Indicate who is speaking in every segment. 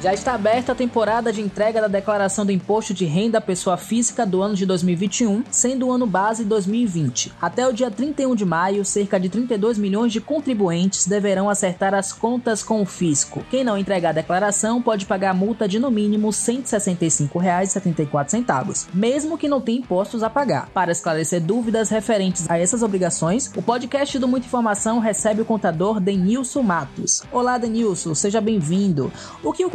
Speaker 1: Já está aberta a temporada de entrega da declaração do Imposto de Renda à Pessoa Física do ano de 2021, sendo o ano base 2020. Até o dia 31 de maio, cerca de 32 milhões de contribuintes deverão acertar as contas com o fisco. Quem não entregar a declaração pode pagar multa de no mínimo R$ 165,74, mesmo que não tenha impostos a pagar. Para esclarecer dúvidas referentes a essas obrigações, o podcast do Muita Informação recebe o contador Denilson Matos. Olá, Denilson, seja bem-vindo. O que o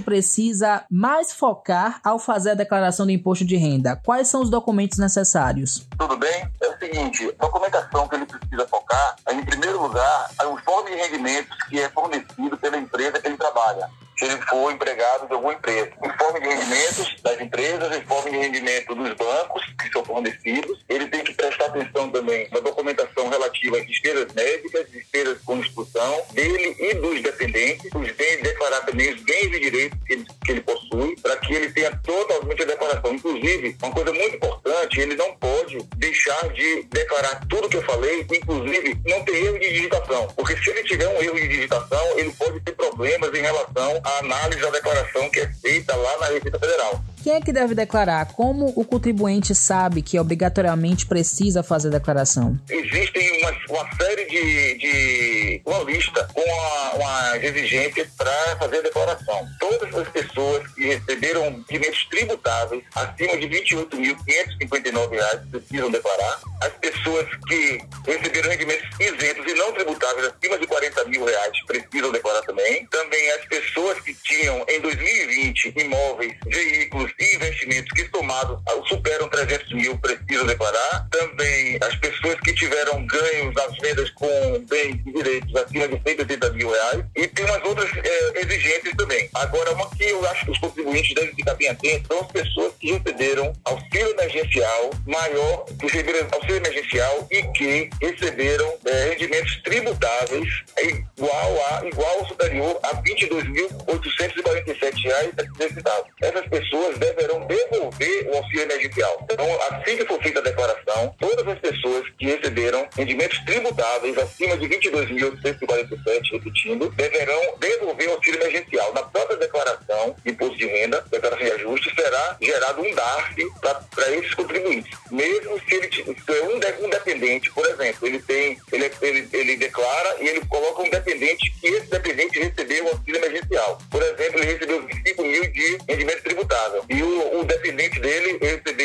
Speaker 1: precisa mais focar ao fazer a declaração do imposto de renda? Quais são os documentos necessários?
Speaker 2: Tudo bem? É o seguinte, a documentação que ele precisa focar é, em primeiro lugar, o informe de rendimentos que é fornecido pela empresa que ele trabalha se ele for empregado de alguma empresa. Informe de rendimentos das empresas, informe de rendimento dos bancos que são fornecidos. Ele tem que prestar atenção também na documentação relativa às despesas médicas, despesas com instrução dele e dos dependentes, os bens, declarar também os bens e direitos que ele, que ele possui, para que ele tenha totalmente a declaração. Inclusive, uma coisa muito importante, ele não pode deixar de declarar tudo que eu falei, inclusive não ter erro de digitação. Porque se ele tiver um erro de digitação, ele pode ter problemas em relação a análise da declaração que é feita lá na Receita Federal.
Speaker 1: Quem é que deve declarar? Como o contribuinte sabe que obrigatoriamente precisa fazer a declaração?
Speaker 2: Existem uma, uma série de, de, uma lista com uma, exigências para fazer a declaração. Todas as pessoas que receberam rendimentos tributáveis acima de R$ 28.559 precisam declarar. As pessoas que receberam rendimentos isentos e não tributáveis acima de 40 mil reais precisam declarar também. Também as pessoas que tinham em 2020 imóveis, veículos e investimentos que somados superam 300 mil precisam declarar. Também as pessoas que tiveram ganhos nas vendas com bens e direitos acima de 180 mil reais. E tem umas outras é, exigências também. Agora, uma que eu acho que os contribuintes devem ficar bem atentos são as pessoas que receberam auxílio emergencial maior, que receberam auxílio emergencial e que receberam é, rendimentos tributáveis igual a igual ou superior a R$ 22.847,70. Essas pessoas deverão devolver o auxílio emergencial. Então, assim que for feita a declaração, todas as pessoas que receberam rendimentos tributáveis acima de 22.847, repetindo, deverão devolver o auxílio emergencial. Na própria declaração de imposto de renda, declaração de ajuste, será gerado um DARF para esses contribuintes. Mesmo se ele é um, um dependente, por exemplo, ele tem, ele, ele, ele declara e ele coloca um dependente que esse dependente recebeu o auxílio emergencial. Por exemplo, ele recebeu 25 mil de rendimento tributável. E o, o dependente dele recebeu, vamos dizer, 3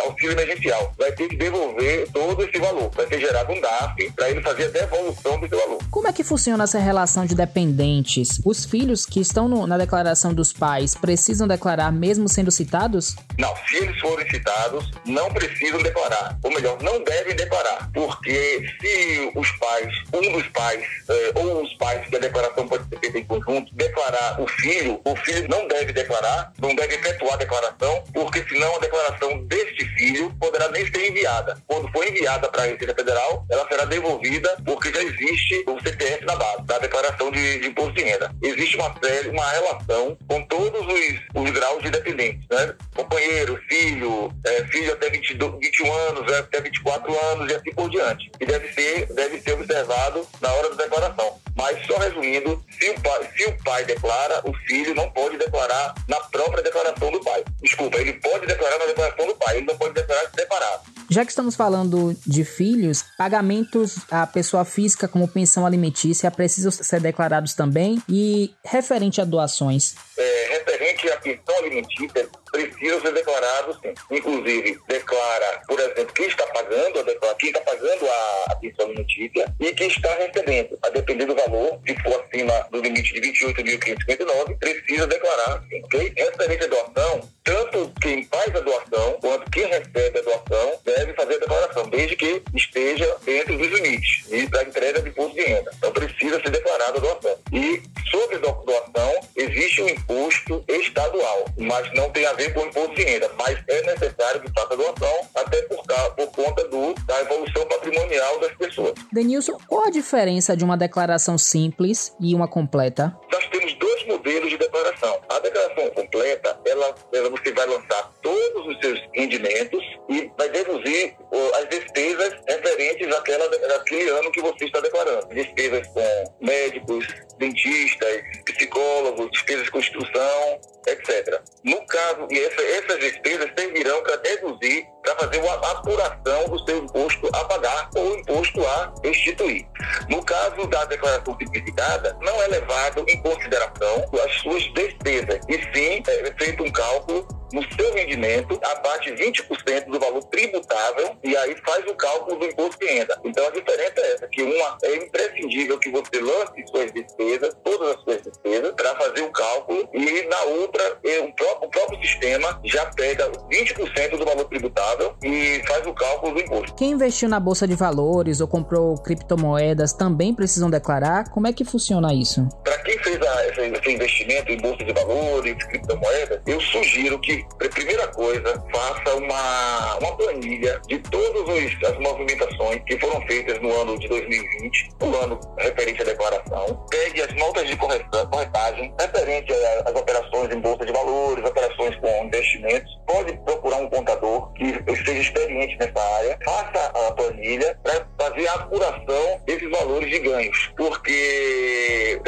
Speaker 2: auxílio emergencial. Vai ter que devolver todo esse valor. Vai ser gerado um DAF para ele fazer a devolução desse valor.
Speaker 1: Como é que funciona essa relação de dependentes? Os filhos que estão no, na declaração dos pais precisam declarar mesmo sendo citados?
Speaker 2: Não, se eles forem citados, não precisam declarar. Ou melhor, não devem declarar. Porque se os pais, um dos pais, eh, ou os pais que a declaração pode ser feita em conjunto, declarar o filho, o filho não deve declarar, não deve efetuar a declaração, porque senão a declaração deste filho poderá nem ser enviada. Quando for enviada para a Receita Federal, ela será devolvida porque já existe o CPF na base da declaração de, de imposto de renda. Existe uma série, uma relação com todos os, os graus de dependentes, né? Companheiro, filho, é, filho até 22, 21 anos, é, até 24 anos e assim por diante. E deve ser, deve ser observado na hora da declaração. Mas só resumindo, se o pai, se o pai declara, o filho não pode declarar na própria declaração do pai. Desculpa, ele pode declarar na declaração do pai, ele não pode declarar separado.
Speaker 1: Já que estamos falando de filhos, pagamentos à pessoa física como pensão alimentícia precisam ser declarados também e referente a doações.
Speaker 2: É, referente à pensão alimentícia, precisam ser declarados sim. Inclusive, declara, por exemplo, quem está pagando, quem está pagando a, pensão alimentícia e quem está recebendo. A depender do valor, se for acima do limite de 28.559, precisa declarar sim, ok? Referente à doação, tanto quem faz a doação quanto quem recebe a doação deve fazer a declaração, desde que esteja dentro dos limites e da entrega de imposto de renda. Então precisa ser declarada a doação. E sobre doação, existe um imposto estadual, mas não tem a ver com o imposto de renda, mas é necessário que faça doação, até por, por conta do, da evolução patrimonial das pessoas.
Speaker 1: Denilson, qual a diferença de uma declaração simples e uma completa?
Speaker 2: Nós temos dois modelos de declaração. A declaração completa, ela, ela você vai lançar todos os seus rendimentos e vai deduzir as despesas referentes àquela, àquele ano que você está declarando. Despesas com médicos, dentistas, psicólogos, despesas de construção, etc. No caso, e essa, essas despesas servirão para deduzir, para fazer uma apuração do seu imposto a pagar ou imposto a instituir. No caso da declaração simplificada, não é levado em consideração as suas despesas, e sim é feito um cálculo no seu rendimento, abate 20% do valor tributável e aí faz o cálculo do imposto de renda. Então a diferença é essa, que uma é imprescindível que você lance suas despesas, todas as suas despesas, para fazer o cálculo e na outra é, próprio, o próprio sistema já pega 20% do valor tributável e faz o cálculo do imposto.
Speaker 1: Quem investiu na bolsa de valores ou comprou criptomoedas também precisam declarar? Como é que funciona isso?
Speaker 2: Quem fez a, esse, esse investimento em bolsa de valores, criptomoedas, eu sugiro que primeira coisa, faça uma, uma planilha de todas as movimentações que foram feitas no ano de 2020, o ano referente à declaração. Pegue as notas de corretagem referente às operações em bolsa de valores, operações com investimentos. Pode procurar um contador que esteja experiente nessa área. Faça a planilha para fazer a apuração desses valores de ganhos, porque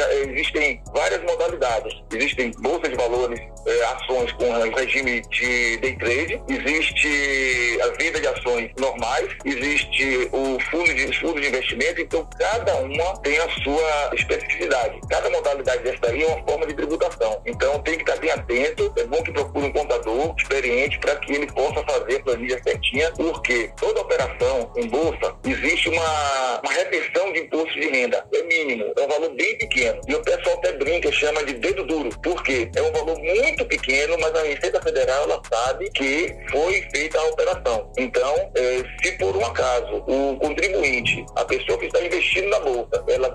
Speaker 2: existem várias modalidades. Existem bolsa de valores, eh, ações com regime de day trade, existe a venda de ações normais, existe o fundo de, fundo de investimento, então cada uma tem a sua especificidade. Cada modalidade dessa daí é uma forma de tributação. Então tem que estar bem atento, é bom que procure um contador experiente para que ele possa fazer a planilha certinha, porque toda operação em bolsa existe uma, uma retenção de imposto de renda. É mínimo, é um valor bem pequeno. E o pessoal até brinca, chama de dedo duro, porque é um valor muito pequeno, mas a Receita Federal ela sabe que foi feita a operação. Então, é, se por um acaso o contribuinte, a pessoa que está investindo na bolsa, ela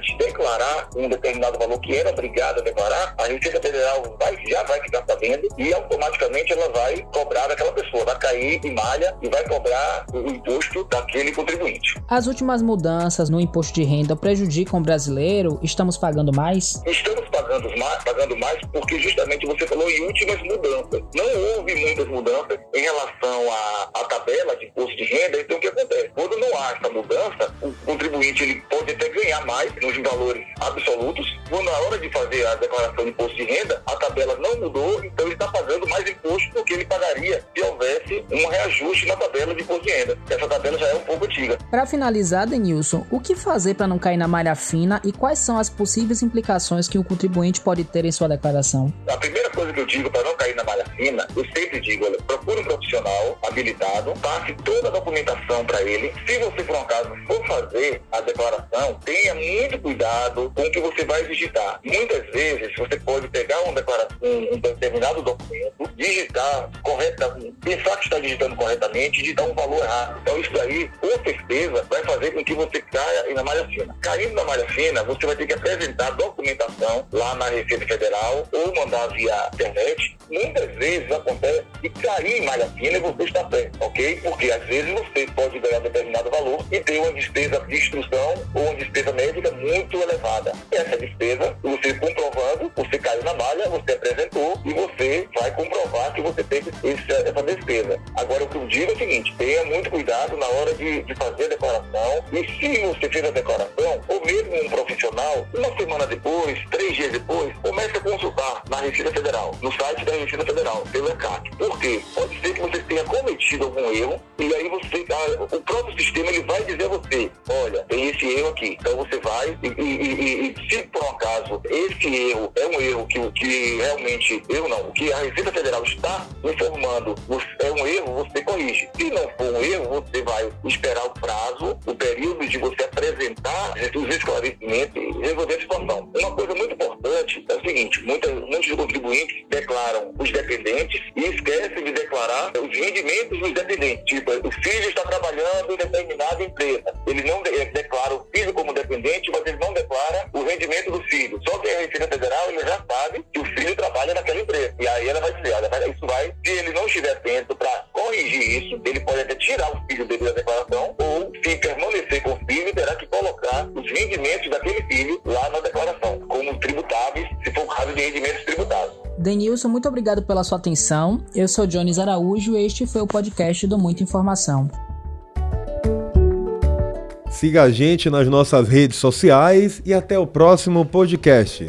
Speaker 2: de declarar um determinado valor que era obrigada a declarar, a Receita Federal vai, já vai ficar sabendo e automaticamente ela vai cobrar daquela pessoa, vai cair em malha e vai cobrar o imposto daquele contribuinte.
Speaker 1: As últimas mudanças no imposto de renda prejudicam o brasileiro? Estamos pagando mais?
Speaker 2: Estamos pagando mais, pagando mais porque justamente você falou em últimas mudanças mudanças. Não houve muitas mudanças em relação à, à tabela de imposto de renda. Então, o que acontece? Quando não há essa mudança, o contribuinte ele pode até ganhar mais nos valores absolutos. Quando na hora de fazer a declaração de imposto de renda, a tabela não mudou, então ele está pagando mais imposto do que ele pagaria se um reajuste na tabela de imposto de renda. Essa tabela já é um pouco antiga.
Speaker 1: Para finalizar, Denilson, o que fazer para não cair na malha fina e quais são as possíveis implicações que o contribuinte pode ter em sua declaração?
Speaker 2: A primeira coisa que eu digo para não cair na malha fina, eu sempre digo, olha, procure um profissional habilitado, passe toda a documentação para ele. Se você, por um acaso, for fazer a declaração, tenha muito cuidado com o que você vai digitar. Muitas vezes, você pode pegar um, um determinado documento, digitar corretamente, pensar que está digitando corretamente e digitar um valor errado. Então, isso aí, com certeza, vai fazer com que você caia na malha fina. Caindo na malha fina, você vai ter que apresentar documentação lá na Receita Federal ou mandar via internet muitas vezes acontece de cair em malha fina e você está perto, ok? Porque às vezes você pode ganhar determinado valor e ter uma despesa de instrução ou uma despesa médica muito elevada. Essa despesa, você comprovando, você caiu na malha, você apresentou e você vai comprovar que você teve. Agora, o seguinte, tenha muito cuidado na hora de, de fazer a declaração e se você fez a declaração, ou mesmo um profissional, uma semana depois, três dias depois, comece a consultar na Receita Federal, no site da Receita Federal, pelo ECAC. Por quê? Tenha cometido algum erro e aí você, a, o próprio sistema ele vai dizer a você, olha, tem esse erro aqui. Então você vai e, e, e, e se por um acaso esse erro é um erro que, que realmente, eu não, o que a Receita Federal está informando é um erro, você corrige. Se não for um erro, você vai esperar o prazo, o período de você apresentar os esclarecimentos e resolver a situação. Uma coisa muito importante é o seguinte, muitas, muitos contribuintes declaram os dependentes e esquecem os rendimentos dos dependentes. Tipo, o filho está trabalhando em determinada empresa. Ele não de declara o filho como dependente, mas ele não declara o rendimento do filho. Só que a Receita Federal ele já sabe que o filho trabalha naquela empresa. E aí ela vai dizer, olha, isso vai, se ele não estiver atento para corrigir isso, ele pode até tirar o filho dele da declaração ou se permanecer com o filho, terá que colocar os rendimentos daquele filho lá na declaração, como tributáveis, se for o caso de rendimentos.
Speaker 1: Denilson, muito obrigado pela sua atenção. Eu sou Jones Araújo e este foi o podcast do Muita Informação.
Speaker 3: Siga a gente nas nossas redes sociais e até o próximo podcast.